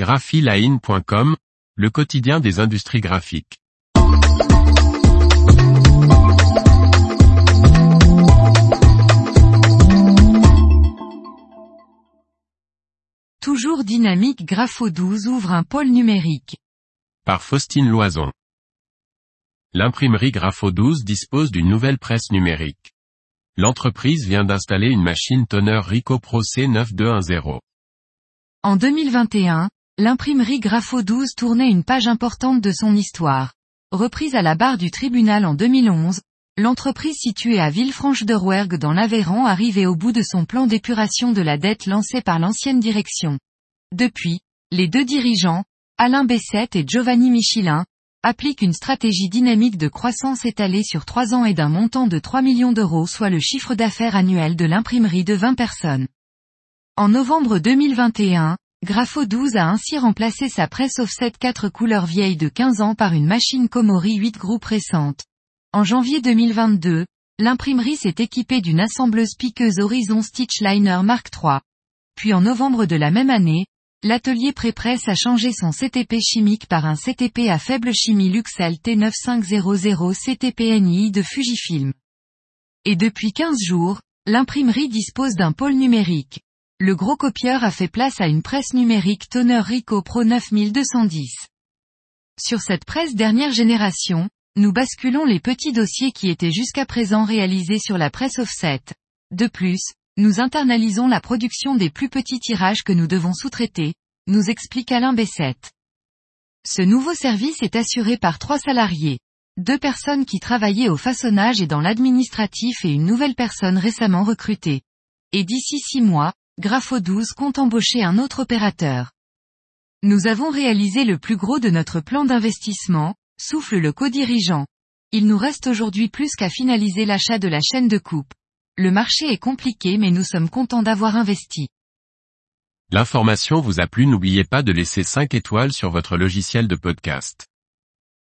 graphiline.com, le quotidien des industries graphiques. Toujours dynamique Grapho 12 ouvre un pôle numérique. Par Faustine Loison. L'imprimerie Grapho 12 dispose d'une nouvelle presse numérique. L'entreprise vient d'installer une machine toner Ricoh Pro C9210. En 2021, l'imprimerie Grapho 12 tournait une page importante de son histoire. Reprise à la barre du tribunal en 2011, l'entreprise située à Villefranche-de-Rouergue dans l'Aveyron arrivait au bout de son plan d'épuration de la dette lancé par l'ancienne direction. Depuis, les deux dirigeants, Alain Bessette et Giovanni Michelin, appliquent une stratégie dynamique de croissance étalée sur trois ans et d'un montant de 3 millions d'euros soit le chiffre d'affaires annuel de l'imprimerie de 20 personnes. En novembre 2021, Grapho 12 a ainsi remplacé sa presse offset 4 couleurs vieilles de 15 ans par une machine Komori 8 groupes récente. En janvier 2022, l'imprimerie s'est équipée d'une assembleuse piqueuse Horizon Stitch Liner Mark III. Puis en novembre de la même année, l'atelier Prépresse a changé son CTP chimique par un CTP à faible chimie Luxel T9500 CTPNI de Fujifilm. Et depuis 15 jours, l'imprimerie dispose d'un pôle numérique le gros copieur a fait place à une presse numérique Toner Ricoh Pro 9210. Sur cette presse dernière génération, nous basculons les petits dossiers qui étaient jusqu'à présent réalisés sur la presse offset. De plus, nous internalisons la production des plus petits tirages que nous devons sous-traiter, nous explique Alain Bessette. Ce nouveau service est assuré par trois salariés. Deux personnes qui travaillaient au façonnage et dans l'administratif et une nouvelle personne récemment recrutée. Et d'ici six mois, Grapho 12 compte embaucher un autre opérateur. Nous avons réalisé le plus gros de notre plan d'investissement, souffle le co-dirigeant. Il nous reste aujourd'hui plus qu'à finaliser l'achat de la chaîne de coupe. Le marché est compliqué mais nous sommes contents d'avoir investi. L'information vous a plu n'oubliez pas de laisser 5 étoiles sur votre logiciel de podcast.